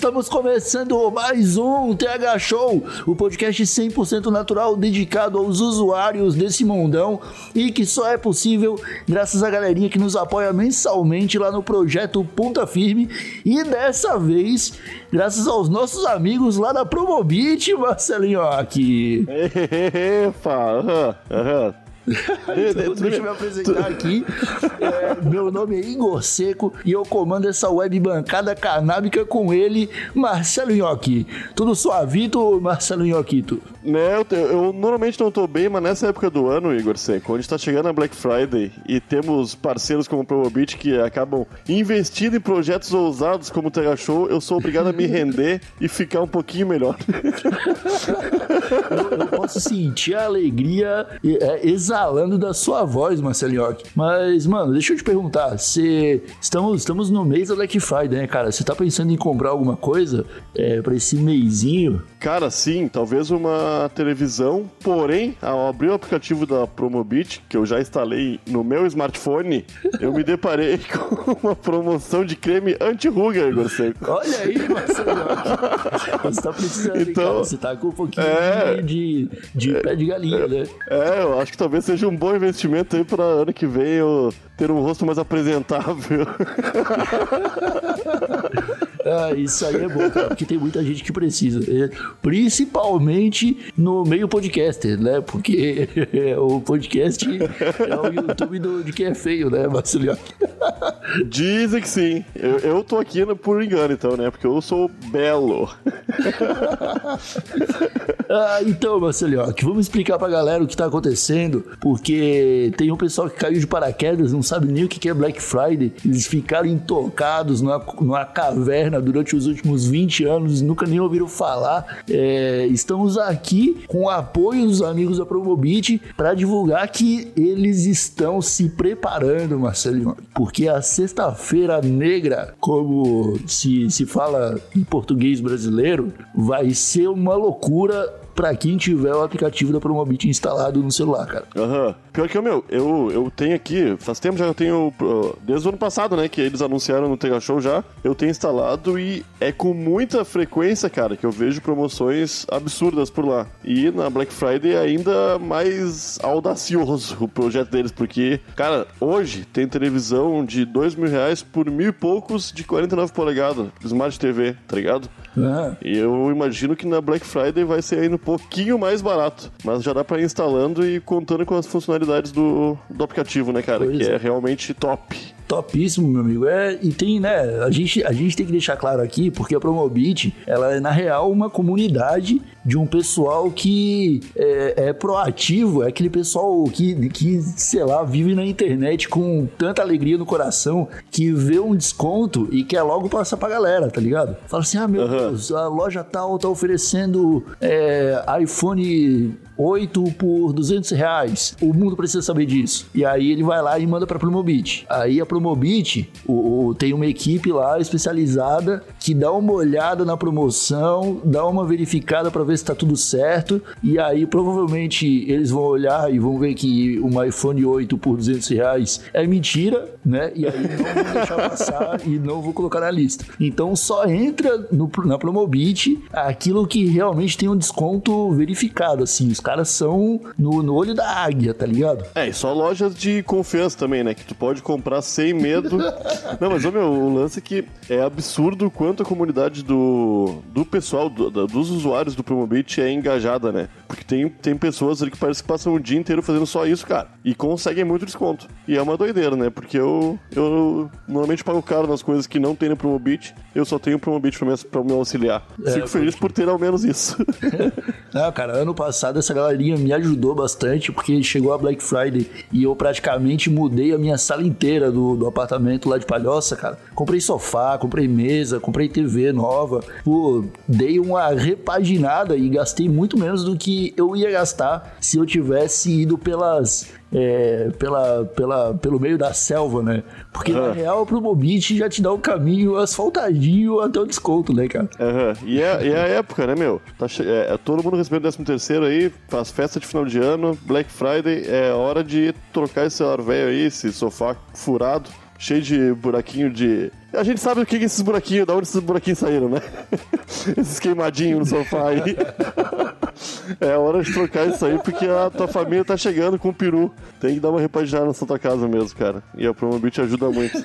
Estamos começando mais um TH Show, o podcast 100% natural dedicado aos usuários desse mundão e que só é possível graças à galerinha que nos apoia mensalmente lá no projeto Ponta Firme e dessa vez graças aos nossos amigos lá da Promobit, Marcelinho aqui. Epa, aham, aham. Então, deixa eu me apresentar aqui. É, meu nome é Igor Seco e eu comando essa web bancada canábica com ele, Marcelo Nhoque. Tudo suavito, Marcelo Nhoquito? Né, eu, eu normalmente não tô bem, mas nessa época do ano, Igor Seco, onde tá chegando a Black Friday e temos parceiros como o Promobit que acabam investindo em projetos ousados como o Terra Show, eu sou obrigado a me render e ficar um pouquinho melhor. Eu, eu posso sentir a alegria é, exalando da sua voz, Marcelo Nhoque. Mas, mano, deixa eu te perguntar. Você. Estamos, estamos no mês da Black Friday, né, cara? Você tá pensando em comprar alguma coisa é, pra esse meizinho? Cara, sim, talvez uma televisão, porém, ao abrir o aplicativo da Promobit, que eu já instalei no meu smartphone, eu me deparei com uma promoção de creme anti-ruga, Igor Seco. Olha aí, Marcelo Nhoque. Você tá precisando, Então, cara? Você tá com um pouquinho é. de, de pé de galinha, né? É, eu acho que talvez seja um bom investimento aí pra ano que vem eu ter um rosto mais apresentável. Ah, isso aí é bom, cara, porque tem muita gente que precisa. é, principalmente no meio podcaster, né? Porque o podcast é o YouTube do, de quem é feio, né, Marcelo? Dizem que sim. Eu, eu tô aqui por engano, então, né? Porque eu sou belo. Ah, então, Marcelo, que vamos explicar pra galera o que tá acontecendo, porque tem um pessoal que caiu de paraquedas, não sabe nem o que é Black Friday, eles ficaram intocados numa, numa caverna durante os últimos 20 anos, nunca nem ouviram falar. É, estamos aqui com o apoio dos amigos da Promobit para divulgar que eles estão se preparando, Marcelinho, porque a sexta-feira negra, como se, se fala em português brasileiro, vai ser uma loucura para quem tiver o aplicativo da Promobit instalado no celular, cara. Aham. Pior que o meu, eu, eu tenho aqui, faz tempo já que eu tenho, desde o ano passado, né, que eles anunciaram no Tega Show já, eu tenho instalado e é com muita frequência, cara, que eu vejo promoções absurdas por lá. E na Black Friday é ainda mais audacioso o projeto deles, porque, cara, hoje tem televisão de dois mil reais por mil e poucos de 49 polegadas, Smart TV, tá ligado? Ah, E eu imagino que na Black Friday vai ser ainda um pouquinho mais barato. Mas já dá pra ir instalando e contando com as funcionalidades do, do aplicativo, né, cara? Pois que é. é realmente top. Topíssimo, meu amigo. É, e tem, né? A gente, a gente tem que deixar claro aqui, porque a Promobit, ela é, na real, uma comunidade de um pessoal que é, é proativo, é aquele pessoal que, que, sei lá, vive na internet com tanta alegria no coração que vê um desconto e quer logo passar pra galera, tá ligado? Fala assim: ah, meu Aham. Deus, a loja tal tá oferecendo é, iPhone 8 por 200 reais. O mundo precisa saber disso. E aí ele vai lá e manda pra Promobit. Aí a Promobit o, o- tem uma equipe lá especializada que dá uma olhada na promoção, dá uma verificada pra ver se tá tudo certo. E aí provavelmente eles vão olhar e vão ver que um iPhone 8 por 200 reais é mentira, né? E aí não vão deixar passar e não vou colocar na lista. Então só entra no- na Promobit aquilo que realmente tem um desconto verificado, assim. Os caras são no, no olho da águia, tá ligado? É, e só lojas de confiança também, né? Que tu pode comprar sem medo. Não, mas ô, meu, o lance é que é absurdo quanto a comunidade do, do pessoal, do- dos usuários do Promobit é engajada, né? Porque tem, tem pessoas ali que parece que passam o dia inteiro fazendo só isso, cara. E conseguem muito desconto. E é uma doideira, né? Porque eu, eu normalmente pago caro nas coisas que não tem no Promobit. Eu só tenho o Promobit pra me, pra me auxiliar. É, Fico feliz por ter ao menos isso. Não, cara, ano passado essa galerinha me ajudou bastante porque chegou a Black Friday e eu praticamente mudei a minha sala inteira do, do apartamento lá de Palhoça, cara. Comprei sofá, comprei mesa, comprei TV nova. Pô, dei uma repaginada e gastei muito menos do que eu ia gastar se eu tivesse ido pelas é, pela, pela, pelo meio da selva, né? Porque na real, pro Mobit já te dá o caminho asfaltadinho até o desconto, né, cara? Aham. E, é, e é a época, né, meu? Tá che- é, é todo mundo recebendo 13 terceiro aí, faz festa de final de ano, Black Friday, é hora de trocar esse celular velho aí, esse sofá furado, cheio de buraquinho de... A gente sabe o que que esses buraquinhos, da onde esses buraquinhos saíram, né? esses queimadinhos no sofá aí. É hora de trocar isso aí, porque a tua família tá chegando com o peru. Tem que dar uma repaginada na sua casa mesmo, cara. E a Promobit ajuda muito.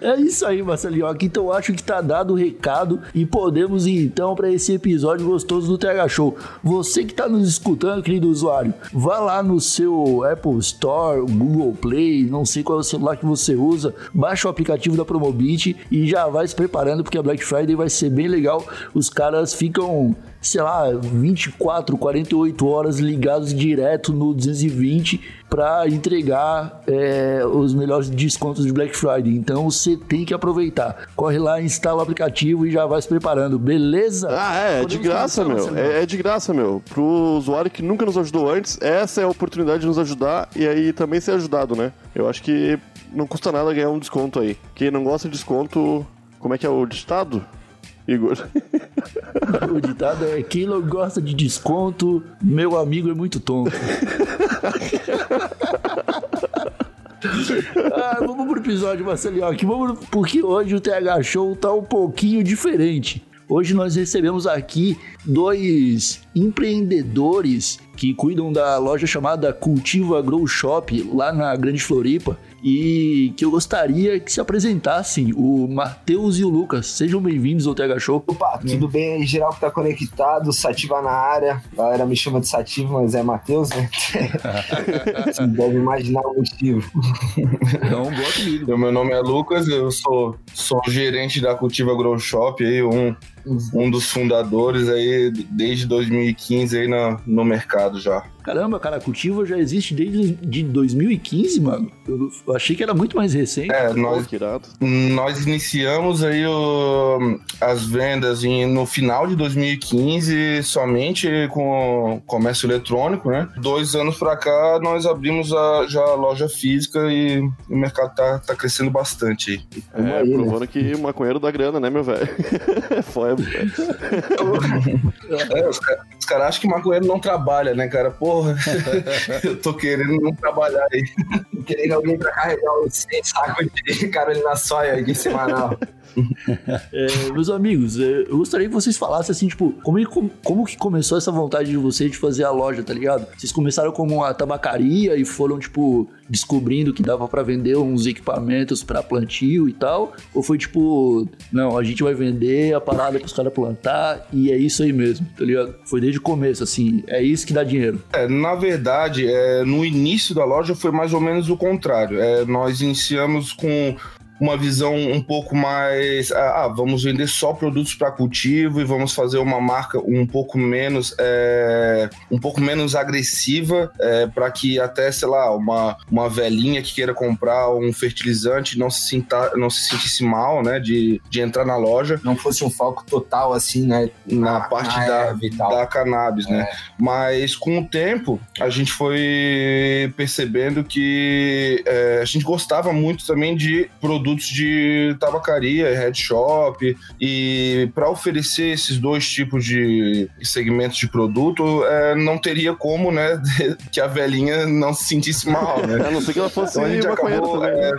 É isso aí, Marcelinho. Aqui então acho que tá dado o recado e podemos ir então para esse episódio gostoso do TH Show. Você que tá nos escutando, querido usuário, vá lá no seu Apple Store, Google Play, não sei qual é o celular que você usa, baixa o aplicativo da Promobit e já vai se preparando porque a Black Friday vai ser bem legal. Os caras ficam sei lá, 24, 48 horas ligados direto no 220 para entregar é, os melhores descontos de Black Friday. Então você tem que aproveitar. Corre lá, instala o aplicativo e já vai se preparando, beleza? Ah, é, é de graça, meu. É, é de graça, meu. Pro usuário que nunca nos ajudou antes, essa é a oportunidade de nos ajudar e aí também ser ajudado, né? Eu acho que não custa nada ganhar um desconto aí. Quem não gosta de desconto, como é que é o ditado? Igor. O ditado é: quem não gosta de desconto, meu amigo é muito tonto. ah, vamos pro episódio, Marcelinho. Aqui, vamos, porque hoje o TH Show tá um pouquinho diferente. Hoje nós recebemos aqui dois empreendedores que cuidam da loja chamada Cultiva Grow Shop lá na Grande Floripa e que eu gostaria que se apresentassem, o Matheus e o Lucas. Sejam bem-vindos ao TH Show. Opa, tudo bem aí, geral que tá conectado, Sativa na área. A galera me chama de Sativa, mas é Matheus, né? Você deve imaginar o motivo. Então, boa comigo. Então, meu nome é Lucas, eu sou, sou gerente da Cultiva Grow Shop, aí, um, um dos fundadores aí desde 2015 aí na, no mercado já. Caramba, cara, a Cultiva já existe desde de 2015, mano. Eu achei que era muito mais recente. É, nós, que nós iniciamos aí o- as vendas em- no final de 2015 somente com comércio eletrônico, né? Dois anos pra cá nós abrimos a, já a loja física e o mercado tá, tá crescendo bastante aí. É, aí, né? provando que o maconheiro dá grana, né, meu velho? Foi, velho. É, os caras cara acham que maconheiro não trabalha, né, cara? Porra, eu tô querendo não trabalhar aí. Queria alguém pra carregar os 100 sacos de Carolina Soia aqui semanal. É, meus amigos, é, eu gostaria que vocês falassem assim, tipo, como, como, que começou essa vontade de vocês de fazer a loja, tá ligado? Vocês começaram como uma tabacaria e foram, tipo, descobrindo que dava pra vender uns equipamentos pra plantio e tal? Ou foi tipo, não, a gente vai vender a parada pros caras plantar e é isso aí mesmo, tá ligado? Foi desde o começo, assim, é isso que dá dinheiro. É, na verdade, é, no início da loja foi mais ou menos o contrário. É, nós iniciamos com uma visão um pouco mais. Ah, vamos vender só produtos para cultivo e vamos fazer uma marca um pouco menos, é, um pouco menos agressiva para que até, sei lá, uma, uma velhinha que queira comprar um fertilizante não se, sinta, não se sentisse mal, né, de, de entrar na loja Não fosse um foco total, assim, né? na parte da, erva e tal. da cannabis, né? Mas com o tempo a gente foi percebendo que é, a gente gostava muito também de produtos de tabacaria, head shop e para oferecer esses dois tipos de segmentos de produto é, não teria como, né, que a velhinha não se sentisse mal, né? A não ser que ela fosse Então a gente acabou, né?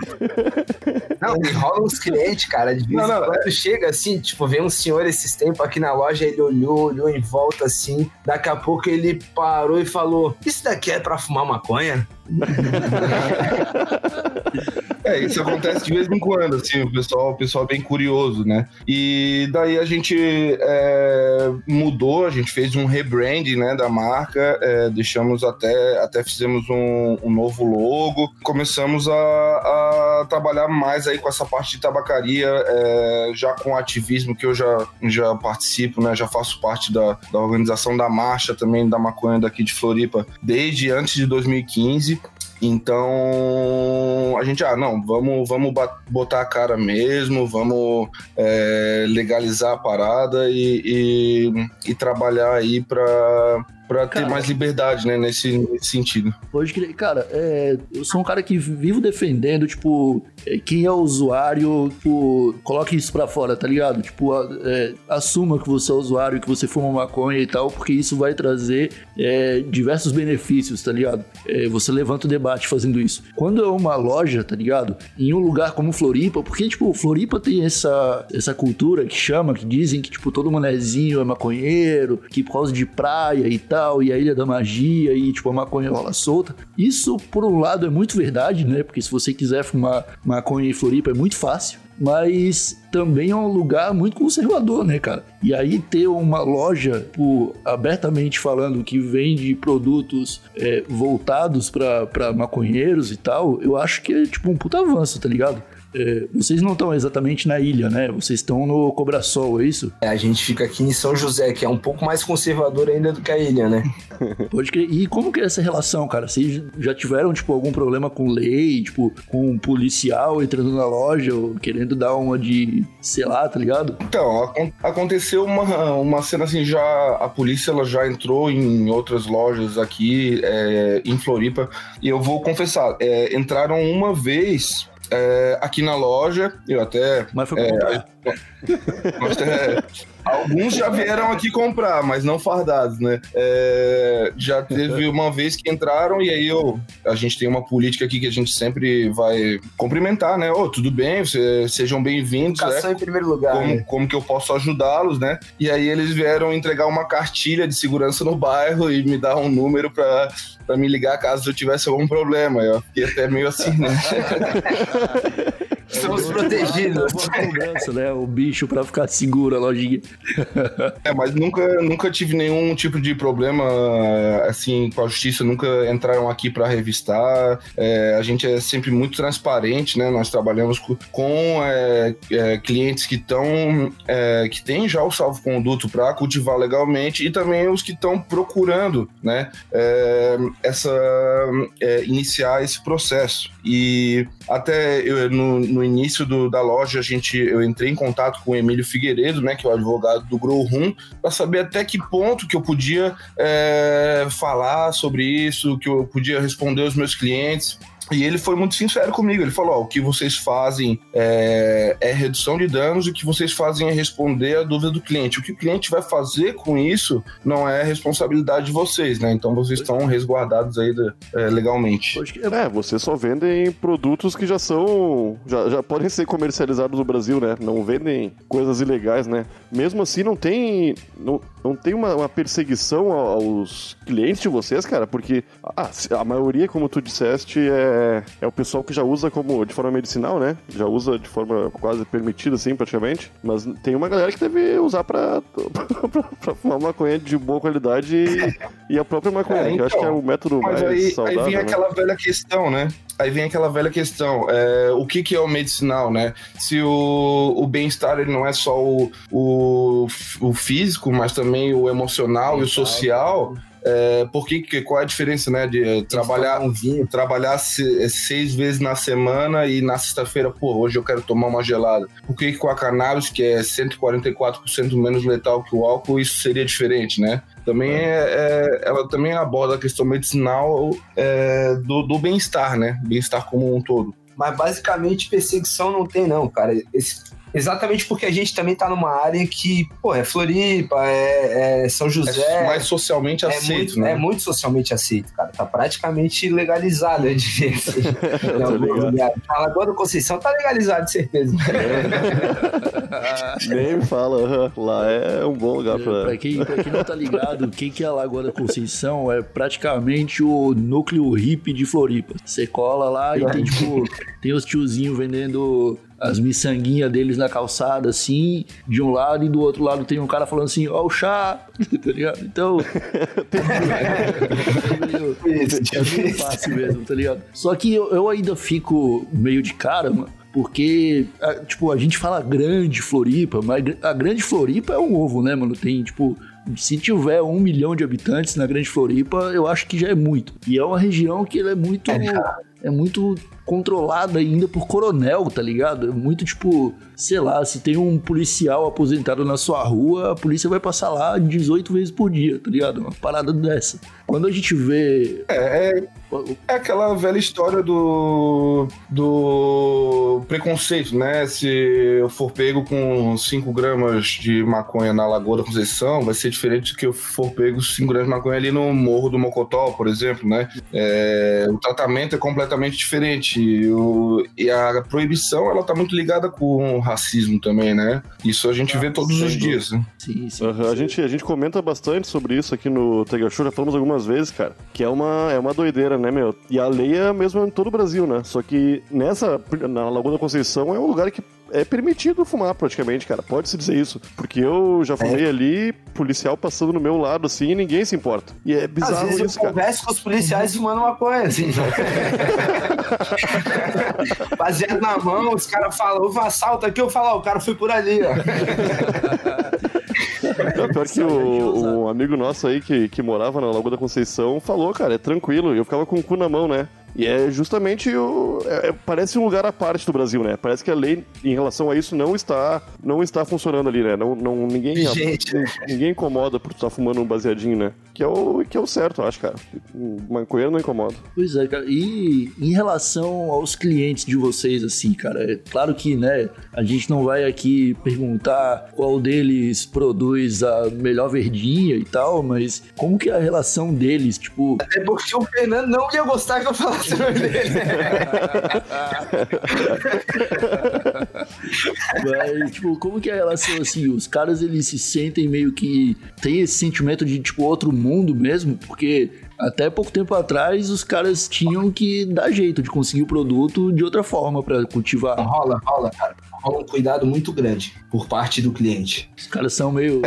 Não, e rola uns clientes, cara. De vez Não, não, quando chega assim, tipo, vem um senhor esses tempos aqui na loja, ele olhou, olhou em volta assim. Daqui a pouco ele parou e falou: Isso daqui é pra fumar maconha? É, isso acontece de vez em quando, assim, o pessoal, o pessoal é bem curioso, né? E daí a gente é, mudou, a gente fez um rebranding, né, da marca, é, deixamos até, até fizemos um, um novo logo, começamos a, a, trabalhar mais aí com essa parte de tabacaria, é, já com ativismo que eu já, já participo, né, já faço parte da, da organização da marcha também da maconha daqui de Floripa desde antes de 2015. Então a gente, ah, não, vamos, vamos botar a cara mesmo, vamos é, legalizar a parada e, e, e trabalhar aí para Pra ter mais liberdade, né, nesse, nesse sentido. Pode crer. Cara, é, eu sou um cara que vivo defendendo, tipo, é, quem é o usuário, tipo, coloque isso pra fora, tá ligado? Tipo, é, assuma que você é usuário, que você fuma maconha e tal, porque isso vai trazer é, diversos benefícios, tá ligado? É, você levanta o debate fazendo isso. Quando é uma loja, tá ligado? Em um lugar como Floripa, porque, tipo, Floripa tem essa, essa cultura que chama, que dizem que, tipo, todo manezinho é maconheiro, que por causa de praia e tal, tal, e a Ilha da Magia, e tipo, a maconha rola solta. Isso, por um lado, é muito verdade, né? Porque se você quiser fumar maconha em Floripa é muito fácil. Mas também é um lugar muito conservador, né, cara? E aí ter uma loja, por, abertamente falando, que vende produtos é, voltados para maconheiros e tal, eu acho que é tipo um puta avanço, tá ligado? É, vocês não estão exatamente na ilha, né? Vocês estão no Cobrasol, é isso? É, a gente fica aqui em São José, que é um pouco mais conservador ainda do que a ilha, né? Pode crer. E como que é essa relação, cara? Vocês já tiveram, tipo, algum problema com lei, tipo, com um policial entrando na loja ou querendo dar uma de, sei lá, tá ligado? Então, aconteceu uma, uma cena assim, já a polícia ela já entrou em outras lojas aqui é, em Floripa e eu vou confessar, é, entraram uma vez é, aqui na loja, eu até. Mas foi é, é, alguns já vieram aqui comprar, mas não fardados, né? É, já teve uma vez que entraram e aí eu, a gente tem uma política aqui que a gente sempre vai cumprimentar, né? Ô, oh, tudo bem, cê, sejam bem-vindos. Educação né? em primeiro lugar. Como, né? como que eu posso ajudá-los, né? E aí eles vieram entregar uma cartilha de segurança no bairro e me dar um número para para me ligar caso eu tivesse algum problema. Eu fiquei até meio assim, né? Somos protegidos. Segurança, né? O bicho para ficar seguro a lojinha. é, mas nunca, nunca tive nenhum tipo de problema assim com a justiça, nunca entraram aqui para revistar. É, a gente é sempre muito transparente, né? Nós trabalhamos com, com é, é, clientes que estão é, que têm já o salvo-conduto para cultivar legalmente e também os que estão procurando, né? É, essa é, iniciar esse processo. E até eu, no, no início do, da loja, a gente, eu entrei em contato com o Emílio Figueiredo, né, que é o advogado do Grow Room, para saber até que ponto que eu podia é, falar sobre isso, que eu podia responder aos meus clientes. E ele foi muito sincero comigo. Ele falou: o que vocês fazem é, é, redução de danos, e o que vocês fazem é responder a dúvida do cliente. O que o cliente vai fazer com isso não é responsabilidade de vocês, né? Então vocês estão resguardados aí é, legalmente. É, vocês só vendem produtos que já são. Já, já podem ser comercializados no Brasil, né? Não vendem coisas ilegais, né? Mesmo assim, não tem. Não, não tem uma, uma perseguição aos clientes de vocês, cara, porque ah, a maioria, como tu disseste, é é, é, o pessoal que já usa como de forma medicinal, né? Já usa de forma quase permitida, assim, praticamente. Mas tem uma galera que deve usar pra, pra, pra fumar maconha de boa qualidade e, e a própria maconha, é, então, que eu acho que é o método mas mais aí, saudável. Aí vem né? aquela velha questão, né? aí vem aquela velha questão, é, o que, que é o medicinal, né? Se o, o bem-estar ele não é só o, o, o físico, mas também o emocional e o social, é, por que, qual é a diferença, né? De eh, trabalhar um vinho, trabalhar seis vezes na semana e na sexta-feira, pô, hoje eu quero tomar uma gelada. Por que, que com a cannabis, que é 144% menos letal que o álcool, isso seria diferente, né? Também é, é, ela também aborda a questão medicinal é, do, do bem-estar, né? Bem-estar como um todo. Mas basicamente perseguição não tem, não, cara. Esse Exatamente porque a gente também tá numa área que, pô, é Floripa, é, é São José. É mais socialmente é aceito, muito, né? É muito socialmente aceito, cara. Tá praticamente legalizado, eu diria assim. Na Lagoa da Conceição tá legalizado, de certeza. Nem me fala, lá é um bom lugar pra. Pra quem, pra quem não tá ligado, quem que é a Lagoa da Conceição é praticamente o núcleo hippie de Floripa. Você cola lá e tem, tipo, tem os tiozinhos vendendo as miçanguinhas deles na calçada, assim, de um lado, e do outro lado tem um cara falando assim, ó o chá, tá ligado? Então... É fácil mesmo, tá ligado? Só que eu, eu ainda fico meio de cara, mano, porque, tipo, a gente fala grande Floripa, mas a grande Floripa é um ovo, né, mano? Tem, tipo, se tiver um milhão de habitantes na grande Floripa, eu acho que já é muito. E é uma região que é muito. É muito controlada ainda por coronel, tá ligado? É muito tipo, sei lá, se tem um policial aposentado na sua rua, a polícia vai passar lá 18 vezes por dia, tá ligado? Uma parada dessa. Quando a gente vê. É, é, é aquela velha história do, do preconceito, né? Se eu for pego com 5 gramas de maconha na Lagoa da Conceição, vai ser diferente do que eu for pego 5 gramas de maconha ali no Morro do Mocotó, por exemplo, né? É, o tratamento é completamente diferente. E, o- e a proibição, ela tá muito ligada com o racismo também, né? Isso a gente vê todos os dias, né? Sim, sim. Aham, a, gente, a gente comenta bastante sobre isso aqui no Tega Show, já falamos algumas vezes, cara, que é uma, é uma doideira, né, meu? E a lei é a mesma em todo o Brasil, né? Só que nessa, na Lagoa da Conceição é um lugar que é permitido fumar praticamente, cara. Pode-se dizer isso. Porque eu já fumei ali, policial passando no meu lado, assim, e ninguém se importa. E é Às bizarro vezes isso, eu cara. converso com os policiais fumando maconha, assim. Baseado na mão, os caras falam, houve um assalto aqui, eu falo, ó, o cara foi por ali, ó. Não, pior que o, um amigo nosso aí que, que morava na Lagoa da Conceição falou, cara, é tranquilo. Eu ficava com o cu na mão, né? E é justamente o. é- é- parece um lugar à parte do Brasil, né? Parece que a lei em relação a isso não está, não está funcionando ali, né? Não, não, ninguém, Gente. ninguém incomoda por estar fumando um baseadinho, né? Que é o, que é o certo, eu acho, cara. Um Maconheiro não incomoda. Pois é, cara. E em relação aos clientes de vocês, assim, cara, é claro que, né, a gente não vai aqui perguntar qual deles produz a melhor verdinha e tal, mas como que é a relação deles, tipo, É porque o Fernando não ia gostar que eu falasse dele. Mas, tipo, como que é a relação assim? Os caras eles se sentem meio que tem esse sentimento de tipo outro mundo mesmo, porque até pouco tempo atrás os caras tinham que dar jeito de conseguir o produto de outra forma pra cultivar. Rola, rola, cara. Rola um cuidado muito grande por parte do cliente. Os caras são meio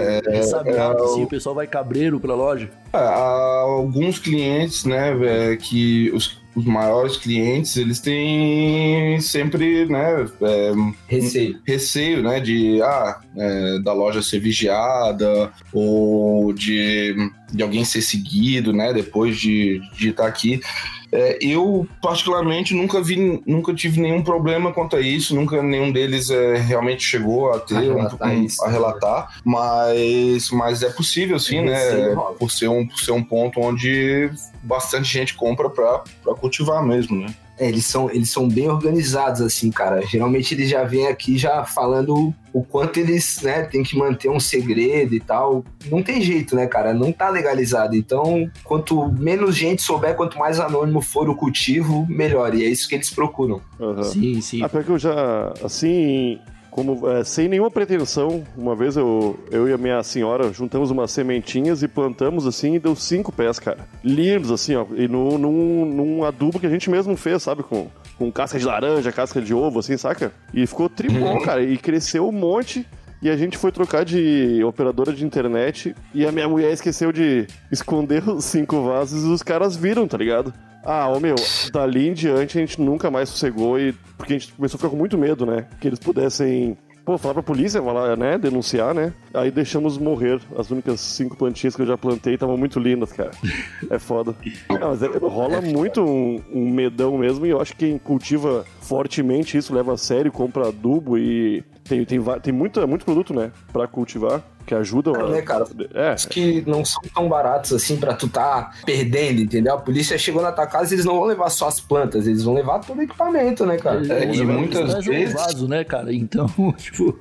sabiados, assim, o pessoal vai cabreiro pra loja. É, há alguns clientes, né, é, que os, os maiores clientes, eles têm sempre, né, é, Receio. receio, né, de, ah, é, da loja ser vigiada ou de, de alguém ser seguido, né, depois de de estar aqui. É, eu, particularmente, nunca vi, nunca tive nenhum problema quanto a isso, nunca nenhum deles é, realmente chegou a ter, A relatar um- isso. a relatar, mas, mas é possível sim, receio, né, rola. por ser, um, por ser um ponto onde bastante gente compra pra, pra cultivar mesmo, né. É, eles são, eles são bem organizados, assim, cara. Geralmente eles já vêm aqui já falando o quanto eles, né, tem que manter um segredo e tal. Não tem jeito, né, cara? Não tá legalizado. Então, quanto menos gente souber, quanto mais anônimo for o cultivo, melhor. E é isso que eles procuram. Aham. Sim, sim. Pior que eu já, assim, como é, sem nenhuma pretensão, uma vez eu, eu e a minha senhora juntamos umas sementinhas e plantamos assim e deu cinco pés, cara. Lindos, assim, ó. E no, num, num adubo que a gente mesmo fez, sabe? Com, com casca de laranja, casca de ovo, assim, saca? E ficou tribom, cara. E cresceu um monte. E a gente foi trocar de operadora de internet e a minha mulher esqueceu de esconder os cinco vasos e os caras viram, tá ligado? Ah, ô meu, dali em diante a gente nunca mais sossegou e. Porque a gente começou a ficar com muito medo, né? Que eles pudessem. Pô, falar pra polícia, falar, né? Denunciar, né? Aí deixamos morrer. As únicas cinco plantinhas que eu já plantei estavam muito lindas, cara. É foda. Não, mas é- rola muito um, um medão mesmo e eu acho que quem cultiva fortemente isso, leva a sério, compra adubo e. Tem, tem, tem muita, muito produto, né? Pra cultivar. Que ajudam Não, a... né, cara? É, que não são tão baratos assim pra tu tá perdendo, entendeu? A polícia chegou na tua casa e eles não vão levar só as plantas, eles vão levar todo o equipamento, né, cara? É, e muitas um vezes- vaso, né, cara? Então, tipo,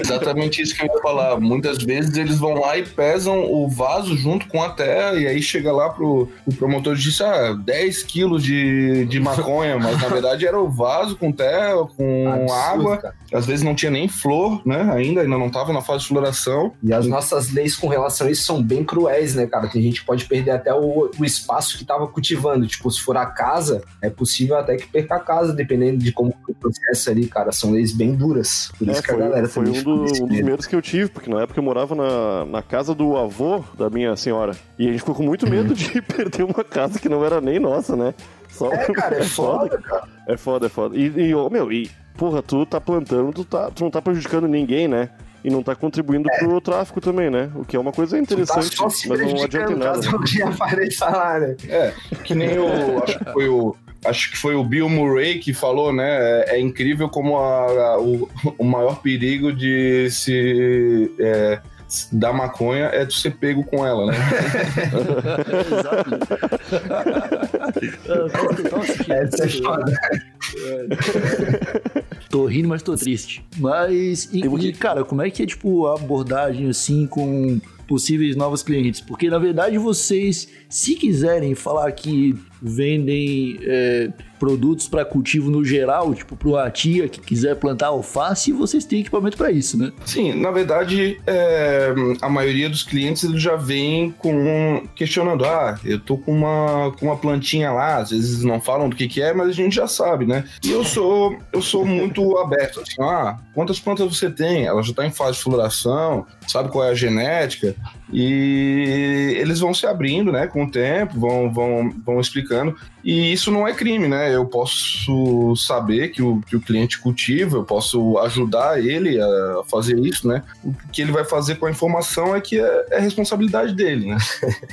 Exatamente isso que eu ia falar. Muitas vezes eles vão lá e pesam o vaso junto com a terra, e aí chega lá pro, o promotor e diz: ah, 10 quilos de, de maconha, mas na verdade era o vaso com terra, com Absurdo, água. cara. Às vezes não tinha nem flor, né? Ainda, ainda não tava na fase de floração. E as nossas leis com relação a isso são bem cruéis, né, cara? Tem gente que pode perder até o, o espaço que tava cultivando. Tipo, se for a casa, é possível até que perca a casa, dependendo de como o processo ali, cara. São leis bem duras. Por isso É, que a foi, galera foi um, do- um dos medo. medos que eu tive, porque na época eu morava na, na casa do avô da minha senhora. E a gente ficou com muito medo de perder uma casa que não era nem nossa, né? Só, É, cara, é foda, cara. É foda, é foda. E, e, ô, meu, e, porra, tu tá plantando, tu, tá, tu não tá prejudicando ninguém, né? E não tá contribuindo pro tráfico também, né? O que é uma coisa tá interessante, se mas não adianta em nada. caso alguém apareça lá, né? É, que nem o. Acho que foi o. Acho que foi o Bill Murray que falou, né? É, é incrível como a- a- o, o maior perigo de se. É, da maconha é tu ser pego com ela, né? Total sentido. Essa é foda. Tô rindo, mas tô triste. Mas, e, um e, cara, como é que é, tipo, a abordagem, assim, com possíveis novos clientes? Porque, na verdade, vocês, se quiserem falar que vendem é, produtos para cultivo no geral, tipo, para uma tia que quiser plantar alface, vocês têm equipamento para isso, né? Sim, na verdade, é, a maioria dos clientes eles já vem com questionando, ah, eu tô com uma, com uma plantinha lá, às vezes não falam do que que é, mas a gente já sabe, né? E eu sou eu sou muito aberto, assim, ah, quantas plantas você tem? Ela já tá em fase de floração, sabe qual é a genética? E eles vão se abrindo, né, com o tempo, vão, vão, vão. E isso não é crime, né? Eu posso saber que o, que o cliente cultiva, eu posso ajudar ele a fazer isso, né? O que ele vai fazer com a informação é que é, é responsabilidade dele, né?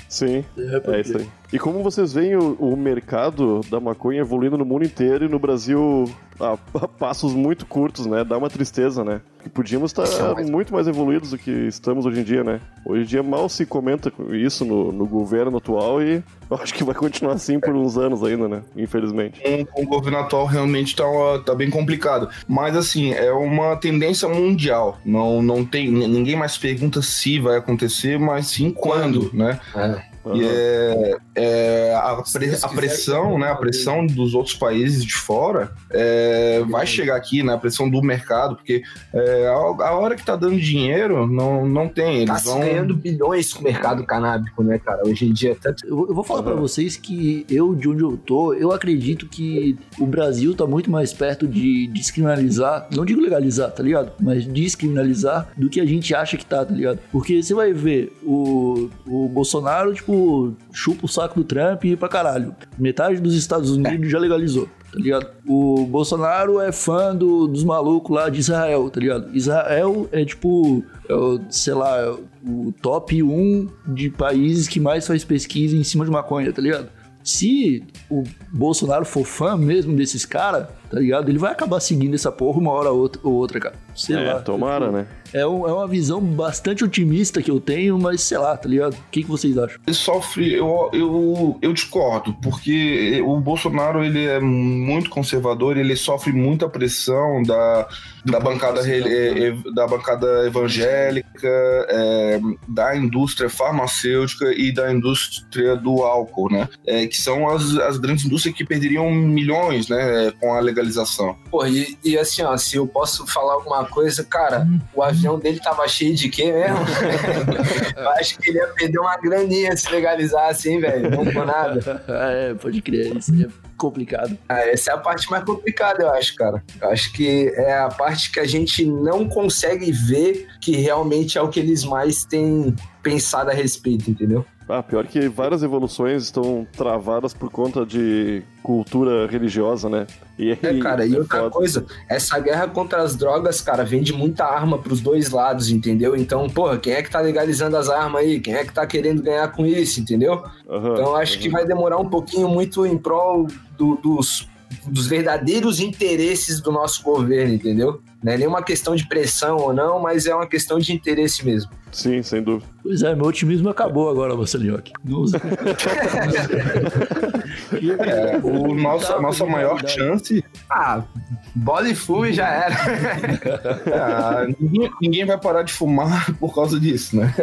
Sim, é isso aí. E como vocês veem o, o mercado da maconha evoluindo no mundo inteiro e no Brasil a, a passos muito curtos, né? Dá uma tristeza, né? Que podíamos estar é mais- muito mais evoluídos do que estamos hoje em dia, né? Hoje em dia mal se comenta isso no, no governo atual e acho que vai continuar assim por uns anos ainda, né? Infelizmente. Com, com o governo atual realmente tá, tá bem complicado. Mas assim, é uma tendência mundial. Não, não tem. Ninguém mais pergunta se vai acontecer, mas sim quando, né? É. E é, é, a, pre- a pressão, né? A pressão dos outros países de fora é, vai chegar aqui, né? A pressão do mercado, porque é, a, a hora que tá dando dinheiro, não, não tem. Tá Eles se vão. ganhando bilhões com o mercado canábico, né, cara? Hoje em dia, tanto Eu, eu vou falar pra Aham. vocês que eu, de onde eu tô, eu acredito que o Brasil tá muito mais perto de descriminalizar, não digo legalizar, tá ligado? Mas descriminalizar do que a gente acha que tá, tá ligado? Porque você vai ver o, o Bolsonaro, tipo, chupa o saco do Trump e pra caralho. Metade dos Estados Unidos já legalizou. Tá ligado? O Bolsonaro é fã do- dos malucos lá de Israel, tá ligado? Israel é tipo, é o, sei lá, é o top 1 de países que mais faz pesquisa em cima de maconha, tá ligado? Se o Bolsonaro for fã mesmo desses caras, tá ligado? Ele vai acabar seguindo essa porra uma hora ou outra, ou outra cara. Sei É, lá. tomara, Tipo, né? É, um- é uma visão bastante otimista que eu tenho, mas sei lá, tá ligado? O que, que vocês acham? Ele sofre, eu, eu, eu discordo, porque o Bolsonaro ele é muito conservador, ele sofre muita pressão da, da, bancada, eh, eh, da bancada evangélica, eh, da indústria farmacêutica e da indústria do álcool, né? Eh, que são as, as grandes indústrias que perderiam milhões né, com a legalização. Pô, e, e assim, ó, se eu posso falar alguma coisa, cara, o avião dele tava cheio de quê mesmo? eu acho que ele ia perder uma graninha se legalizasse, hein, velho? Não por nada. é, pode crer, isso é complicado. Ah, essa é a parte mais complicada, eu acho, cara. Eu acho que é a parte que a gente não consegue ver que realmente é o que eles mais têm pensado a respeito, entendeu? Ah, pior que várias evoluções estão travadas por conta de cultura religiosa, né? E É, aí, cara, e é outra foda. coisa, essa guerra contra as drogas, cara, vende muita arma pros dois lados, entendeu? Então, porra, quem é que tá legalizando as armas aí? Quem é que tá querendo ganhar com isso, entendeu? Aham, Então, acho que vai demorar um pouquinho muito em prol do- dos, dos verdadeiros interesses do nosso governo, entendeu? Não é nenhuma questão de pressão ou não, mas é uma questão de interesse mesmo. Sim, sem dúvida. Pois é, meu otimismo acabou agora, Marcelinhoque. Não usa. É, o nosso, a nossa maior chance. Ah, bola e fume já era. Ah, ninguém, ninguém vai parar de fumar por causa disso, né?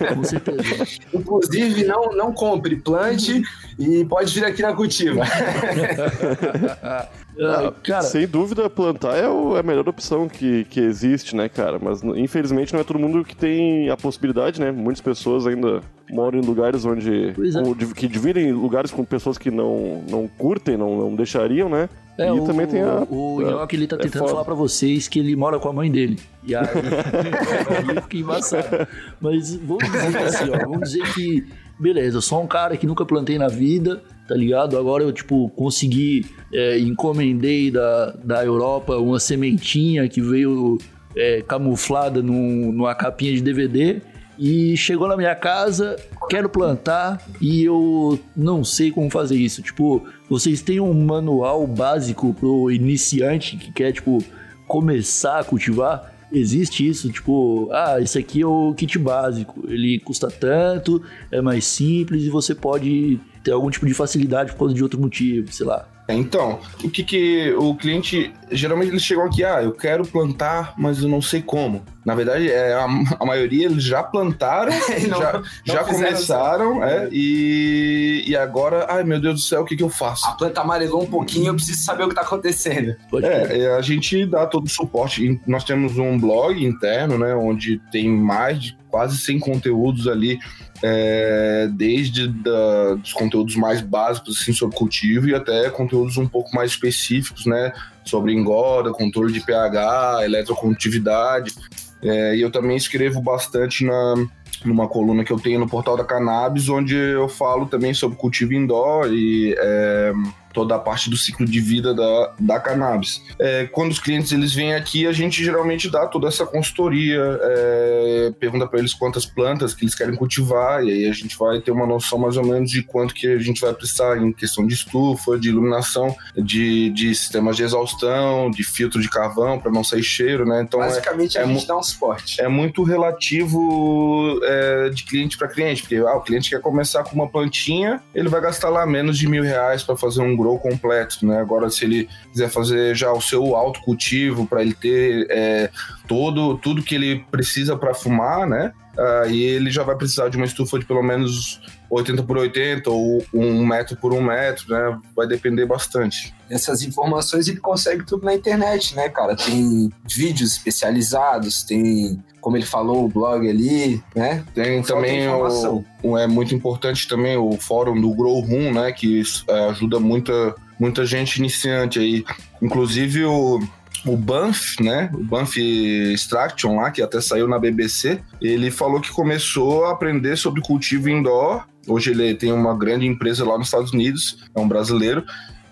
É, com certeza. Inclusive, não, não compre, plante e pode vir aqui na cultiva. Ah, cara, Sem dúvida, plantar é o- é a melhor opção que, que existe, né, cara? Mas infelizmente não é todo mundo que tem a possibilidade, né? Muitas pessoas ainda moram em lugares onde. É. que dividem lugares com pessoas que não, não curtem, não, não deixariam, né? É, e o, também tem a. O Nhoque, ele tá é tentando foda. falar pra vocês que ele mora com a mãe dele. E aí, aí fica embaçado. Mas vamos dizer assim, ó. Vamos dizer que, beleza, eu sou um cara que nunca plantei na vida, tá ligado? Agora eu, tipo, consegui, é, encomendei da, da Europa uma sementinha que veio é, camuflada num- numa capinha de DVD. E chegou na minha casa, quero plantar e eu não sei como fazer isso. Tipo, vocês têm um manual básico pro iniciante que quer, tipo, começar a cultivar? Existe isso, tipo, ah, esse aqui é o kit básico, ele custa tanto, é mais simples e você pode ter algum tipo de facilidade por causa de outro motivo, sei lá. Então, o que que o cliente geralmente eles chegam aqui, ah, eu quero plantar, mas eu não sei como. Na verdade, é, a, a maioria eles já plantaram, Não- já, não já começaram, é, e, e agora, ai meu Deus do céu, o que que eu faço? A planta amarelou um pouquinho, eu preciso saber o que tá acontecendo. É, é, a gente dá todo o suporte. Nós temos um blog interno, né, onde tem mais de quase 100 conteúdos ali, é, desde da, dos conteúdos mais básicos assim, sobre cultivo e até conteúdos um pouco mais específicos, né, sobre engorda, controle de pH, eletrocondutividade. É, e eu também escrevo bastante na, numa coluna que eu tenho no portal da Cannabis, onde eu falo também sobre cultivo indoor e é, toda a parte do ciclo de vida da, da cannabis. É, quando os clientes eles vêm aqui, a gente geralmente dá toda essa consultoria, é, pergunta para eles quantas plantas que eles querem cultivar, e aí a gente vai ter uma noção mais ou menos de quanto que a gente vai precisar em questão de estufa, de iluminação, de, de sistemas de exaustão, de filtro de carvão para não sair cheiro, né? Então é, Basicamente, é a gente mu- dá um suporte. é muito relativo é, de cliente para cliente, porque ah, o cliente quer começar com uma plantinha, ele vai gastar lá menos de mil reais para fazer um grow completo, né? Agora, se ele quiser fazer já o seu autocultivo para ele ter é, todo tudo que ele precisa para fumar, né? Aí ele já vai precisar de uma estufa de pelo menos 80 por 80 ou um metro por um metro, né? Vai depender bastante. Essas informações ele consegue tudo na internet, né, cara? Tem vídeos especializados, tem, como ele falou, o blog ali, né? Tem Falta também o, o- é muito importante também o fórum do Grow Room, né, que é, ajuda muita muita gente iniciante aí, inclusive o o Banff, né, o Banff Extraction lá, que até saiu na BBC, ele falou que começou a aprender sobre cultivo indoor. Hoje ele tem uma grande empresa lá nos Estados Unidos, é um brasileiro,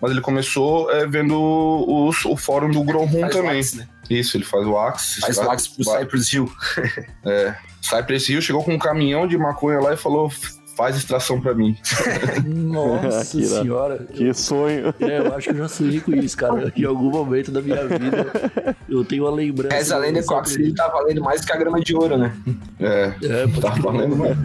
mas ele começou é, vendo o, o- fórum do Grow Room também. né? Isso, ele faz o Axe. Faz o Axe pro Cypress Hill. Cypress Hill chegou com um caminhão de maconha lá e falou: faz extração pra mim. Nossa Que senhora. Que sonho. É, eu acho que eu já sonhei com isso, cara. Em algum momento da minha vida eu tenho uma lembrança. Reza a lenda que o sobre Axel tá valendo mais que a grama de ouro, né? É, É, tá valendo mais.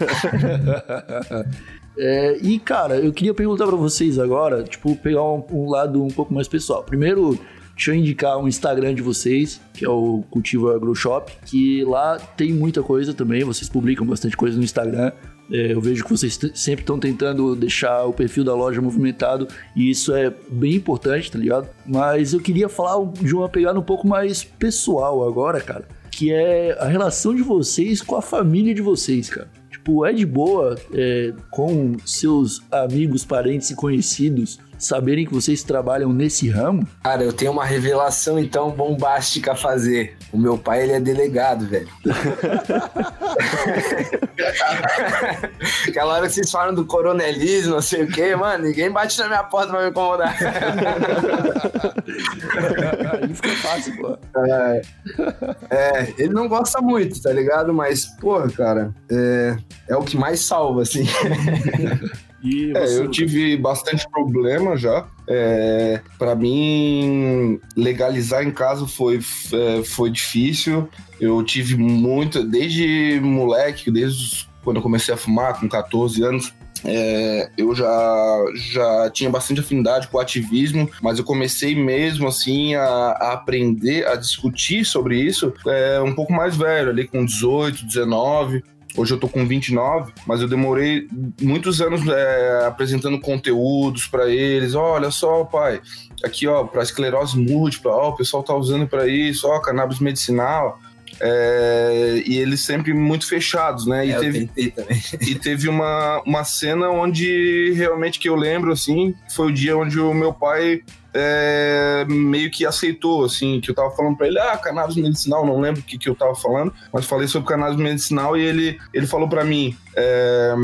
É, e, cara, eu queria perguntar pra vocês agora, tipo, pegar um, um lado um pouco mais pessoal. Primeiro, deixa eu indicar um Instagram de vocês, que é o Cultivo Agro Shop, que lá tem muita coisa também, vocês publicam bastante coisa no Instagram. É, eu vejo que vocês sempre estão tentando deixar o perfil da loja movimentado e isso é bem importante, tá ligado? Mas eu queria falar de uma pegada um pouco mais pessoal agora, cara, que é a relação de vocês com a família de vocês, cara. Tipo, é de boa é, com seus amigos, parentes e conhecidos saberem que vocês trabalham nesse ramo? Cara, eu tenho uma revelação então bombástica a fazer. O meu pai, ele é delegado, velho. Aquela hora que vocês falam do coronelismo, não sei o quê, mano, ninguém bate na minha porta pra me incomodar. Aí fica fácil, pô. É, ele não gosta muito, tá ligado? Mas, porra, cara, é, é o que mais salva, assim. E É, você, eu tive bastante problema já. É, para mim, legalizar em casa foi, é, foi difícil. Eu tive muito, desde moleque, desde quando eu comecei a fumar, com 14 anos, é, eu já, já tinha bastante afinidade com o ativismo, mas eu comecei mesmo assim a, a aprender, a discutir sobre isso é, um pouco mais velho, ali com 18, 19. Hoje eu tô com 29, mas eu demorei muitos anos é, apresentando conteúdos para eles. Olha só, pai, aqui ó, para esclerose múltipla, ó, o pessoal tá usando para isso, ó, cannabis medicinal. É, e eles sempre muito fechados, né? E, É, teve, e teve uma, uma cena onde realmente que eu lembro, assim, foi o dia onde o meu pai é, meio que aceitou, assim, que eu tava falando pra ele, ah, cannabis medicinal, não lembro o que, que eu tava falando, mas falei sobre cannabis medicinal e ele, ele falou pra mim, é,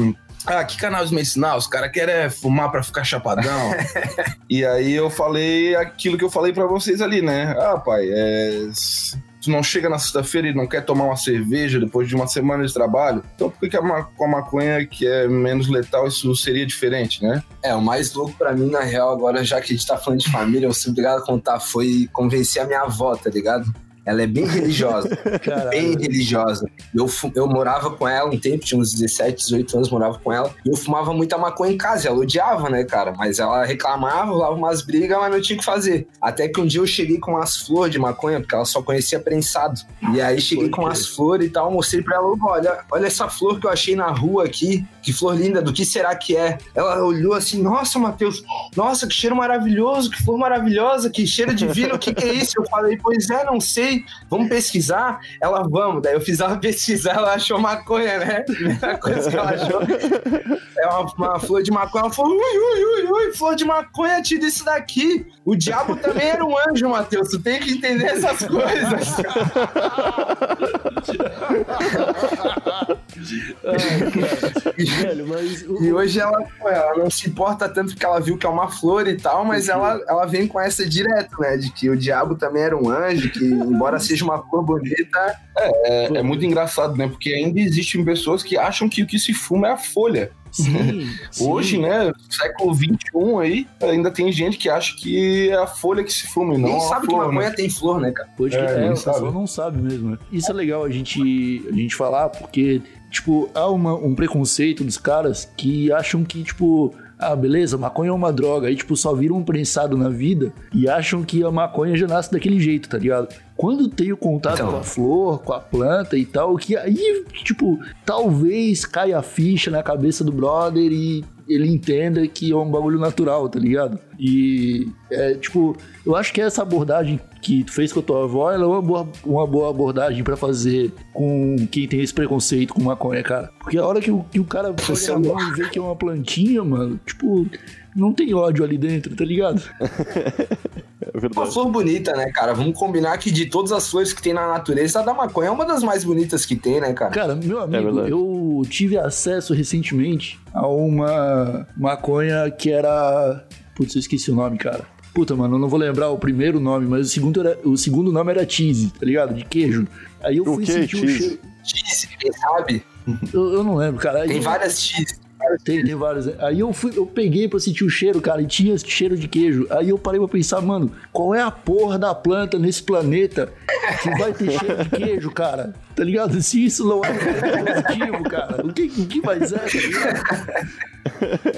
ah, que cannabis medicinal? Os caras querem fumar pra ficar chapadão. e aí eu falei aquilo que eu falei pra vocês ali, né? Ah, pai, é tu não chega na sexta-feira e não quer tomar uma cerveja depois de uma semana de trabalho, então por que, com a maconha, que é menos letal, isso seria diferente, né? É, o mais louco pra mim, na real, agora, já que a gente tá falando de família, eu sou obrigado a contar, foi convencer a minha avó, tá ligado? Ela é bem religiosa, bem religiosa. Eu, eu morava com ela um tempo, tinha uns 17, 18 anos, morava com ela, e eu fumava muita maconha em casa, ela odiava, né, cara? Mas ela reclamava, rolava umas brigas, mas não tinha o que fazer. Até que um dia eu cheguei com umas flores de maconha, porque ela só conhecia prensado. E aí cheguei com umas flores e tal, mostrei pra ela, olha, olha essa flor que eu achei na rua aqui, que flor linda, do que será que é? Ela olhou assim, nossa, Matheus, nossa, que cheiro maravilhoso, que flor maravilhosa, que cheiro divino, o que, que é isso? Eu falei, pois é, não sei, vamos pesquisar? Ela, vamos. Daí eu fiz ela pesquisar, ela achou maconha, né? Primeira coisa que ela achou é uma, uma flor de maconha. Ela falou, ui, ui, ui, ui, flor de maconha, tira isso daqui. O diabo também era um anjo, Matheus, tu tem que entender essas coisas. Velho, mas. o- E hoje ela, ela não se importa tanto porque ela viu que é uma flor e tal, mas ela, ela vem com essa direto, né? De que o diabo também era um anjo, que embora seja uma flor bonita, É, é muito engraçado, né? Porque ainda existem pessoas que acham que o que se fuma é a folha. Sim, sim. Hoje, né, século XXI aí, ainda tem gente que acha que é a folha que se fuma e não nem a sabe que flor, maconha né? tem flor, né, cara? Pode É, é, sabe. pessoal não sabe mesmo. né? Isso é legal a gente, a gente falar, porque, tipo, há uma- um preconceito dos caras que acham que, tipo, ah, beleza, maconha é uma droga, aí, tipo, só viram um prensado na vida e acham que a maconha já nasce daquele jeito, tá ligado? Quando tem o contato Então. com a flor, com a planta e tal, que aí, tipo, talvez caia a ficha na cabeça do brother e ele entenda que é um bagulho natural, tá ligado? E, é, tipo, eu acho que essa abordagem que tu fez com a tua avó, ela é uma boa, uma boa abordagem pra fazer com quem tem esse preconceito com maconha, cara. Porque a hora que o, que o cara pega a mão e vê que é uma plantinha, mano, tipo, não tem ódio ali dentro, tá ligado? É Uma flor bonita, né, cara? Vamos combinar que de todas as flores que tem na natureza, a da maconha é uma das mais bonitas que tem, né, cara? Cara, meu amigo, verdade. eu tive acesso recentemente a uma maconha que era. Putz, eu esqueci o nome, cara. Puta, mano, eu não vou lembrar o primeiro nome, mas o segundo, era, o segundo nome era cheese, tá ligado? De queijo. Aí eu O fui que, sentir o cheese? cheiro. Cheese, quem sabe? Eu, eu não lembro, cara. Aí Tem eu- várias cheese. Tem, tem vários. Aí eu fui, eu peguei pra sentir o cheiro, cara, e tinha cheiro de queijo. Aí eu parei pra pensar, mano, qual é a porra da planta nesse planeta que vai ter cheiro de queijo, cara? Tá ligado? Se isso não é positivo, cara, o que, o que mais é, tá ligado?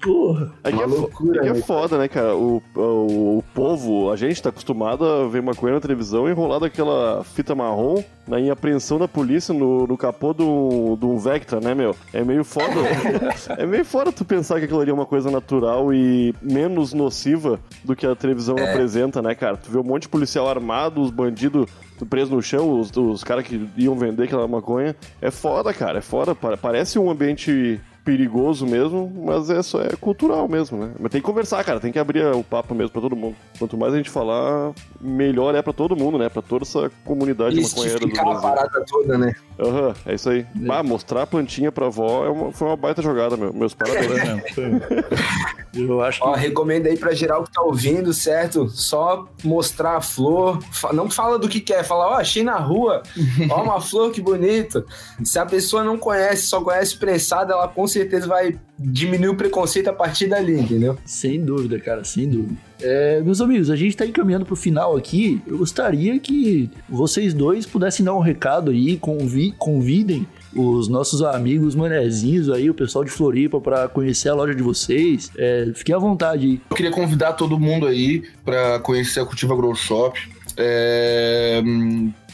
Porra. É que, Uma é, loucura, é que é né? foda, né, cara? O, o, o povo, a gente tá acostumado a ver maconha na televisão enrolado aquela fita marrom né, em apreensão da polícia no, no capô do, do Vectra, né, meu? É meio foda. é meio foda tu pensar que aquilo ali é uma coisa natural e menos nociva do que a televisão apresenta, né, cara? Tu vê um monte de policial armado, os bandidos presos no chão, os, os caras que iam vender aquela maconha. É foda, cara, é foda. Pa- Parece um ambiente perigoso mesmo, mas é só é cultural mesmo, né? Mas tem que conversar, cara, tem que abrir o papo mesmo pra todo mundo. Quanto mais a gente falar, melhor é pra todo mundo, né? Pra toda essa comunidade maconheira do a Brasil. parada toda, né? Aham, é isso aí. Ah, mostrar a plantinha pra avó é uma- foi uma baita jogada, meu. Meus parabéns. Eu acho que. Ó, recomendo aí pra geral que tá ouvindo, certo? Só mostrar a flor. Não fala do que quer, fala, ó, achei na rua. Ó, uma flor que bonita. Se a pessoa não conhece, só conhece prensado, ela com certeza vai diminuir o preconceito a partir dali, entendeu? Sem dúvida, cara, sem dúvida. É, meus amigos, a gente está encaminhando para o final aqui. Eu gostaria que vocês dois pudessem dar um recado aí, convi convidem os nossos amigos manezinhos aí, o pessoal de Floripa, para conhecer a loja de vocês. É, fiquem à vontade aí. Eu queria convidar todo mundo aí para conhecer a Cultiva Grow Shop. É,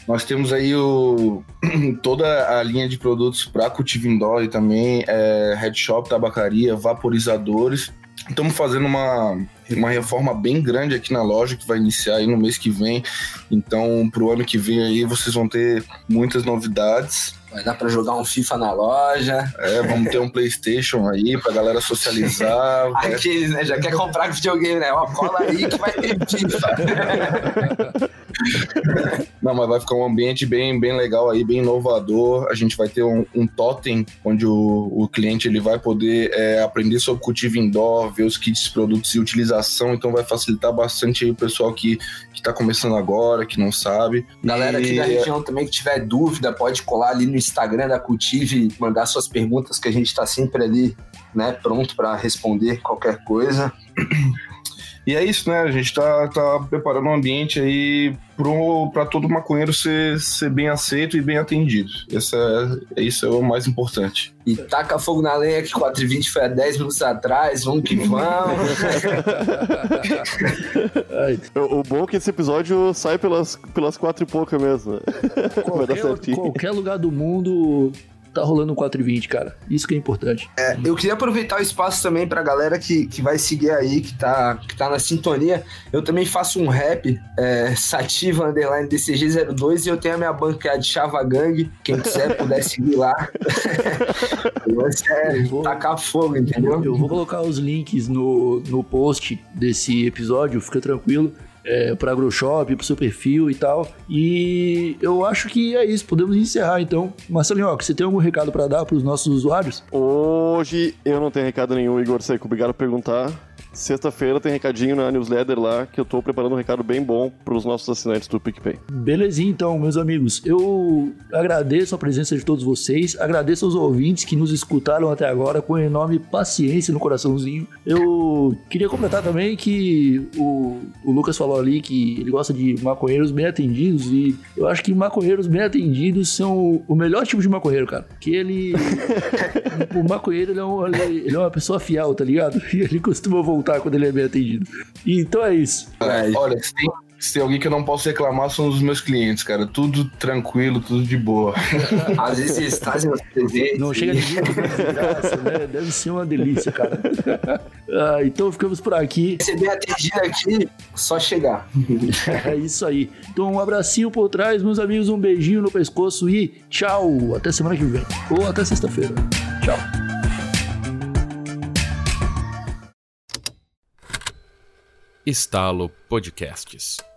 nós temos aí o, toda a linha de produtos para cultivo indoor e também é, head shop, tabacaria, vaporizadores. Estamos fazendo uma, uma reforma bem grande aqui na loja que vai iniciar aí no mês que vem. Então, para o ano que vem aí vocês vão ter muitas novidades. Vai dar pra jogar um FIFA na loja. É, vamos ter um Playstation aí pra galera socializar. Aqueles, né? Já quer comprar videogame, né? Ó, cola aí que vai ter FIFA. Não, mas vai ficar um ambiente bem, bem legal aí, bem inovador. A gente vai ter um, um totem onde o, o cliente ele vai poder é, aprender sobre cultivo indoor, ver os kits, produtos e utilização. Então vai facilitar bastante aí o pessoal que, que tá começando agora, que não sabe. Galera E- aqui da região também que tiver dúvida, pode colar ali no Instagram da Cultive, mandar suas perguntas que a gente tá sempre ali, né, pronto para responder qualquer coisa. E é isso, né? A gente tá, tá preparando um ambiente aí pro, pra todo maconheiro ser, ser bem aceito e bem atendido. Essa é, isso é o mais importante. E taca fogo na lenha que 4h20 foi há 10 minutos atrás, vamos que vamos. O, bom é que esse episódio sai pelas, pelas quatro e pouca mesmo. qualquer, qualquer lugar do mundo tá rolando um 4,20, cara. Isso que é importante. É, eu queria aproveitar o espaço também pra galera que, que vai seguir aí, que tá, que tá na sintonia. Eu também faço um rap, é, Sativa Underline DCG02, e eu tenho a minha banca de Chava Gang. Quem quiser puder seguir lá. lance é vou- tacar fogo, entendeu? Eu vou colocar os links no, no post desse episódio, fica tranquilo. É, para AgroShop, pro seu perfil e tal. E eu acho que é isso, podemos encerrar então. Marcelinho, ó, você tem algum recado para dar pros nossos usuários? Hoje eu não tenho recado nenhum, Igor Seco. Obrigado por perguntar. Sexta-feira tem recadinho na newsletter lá, que eu tô preparando um recado bem bom pros nossos assinantes do PicPay. Belezinha, então, meus amigos. Eu agradeço a presença de todos vocês, agradeço aos ouvintes que nos escutaram até agora com enorme paciência no coraçãozinho. Eu queria completar também que o, o Lucas falou ali que ele gosta de maconheiros bem atendidos e eu acho que maconheiros bem atendidos são o melhor tipo de maconheiro, cara. Que ele. o maconheiro ele é, um- ele é uma pessoa fiel, tá ligado? E ele costuma voltar quando ele é bem atendido. Então é isso. É, Olha, se tem, se tem alguém que eu não posso reclamar, são os meus clientes, cara. Tudo tranquilo, tudo de boa. às vezes eles trazem os presentes. Não chega de graça, né? Deve ser uma delícia, cara. Ah, então ficamos por aqui. Receber atendido aqui, só chegar. É isso aí. Então um abracinho por trás, meus amigos, um beijinho no pescoço e tchau. Até semana que vem. Ou até sexta-feira. Tchau. Estalo Podcasts.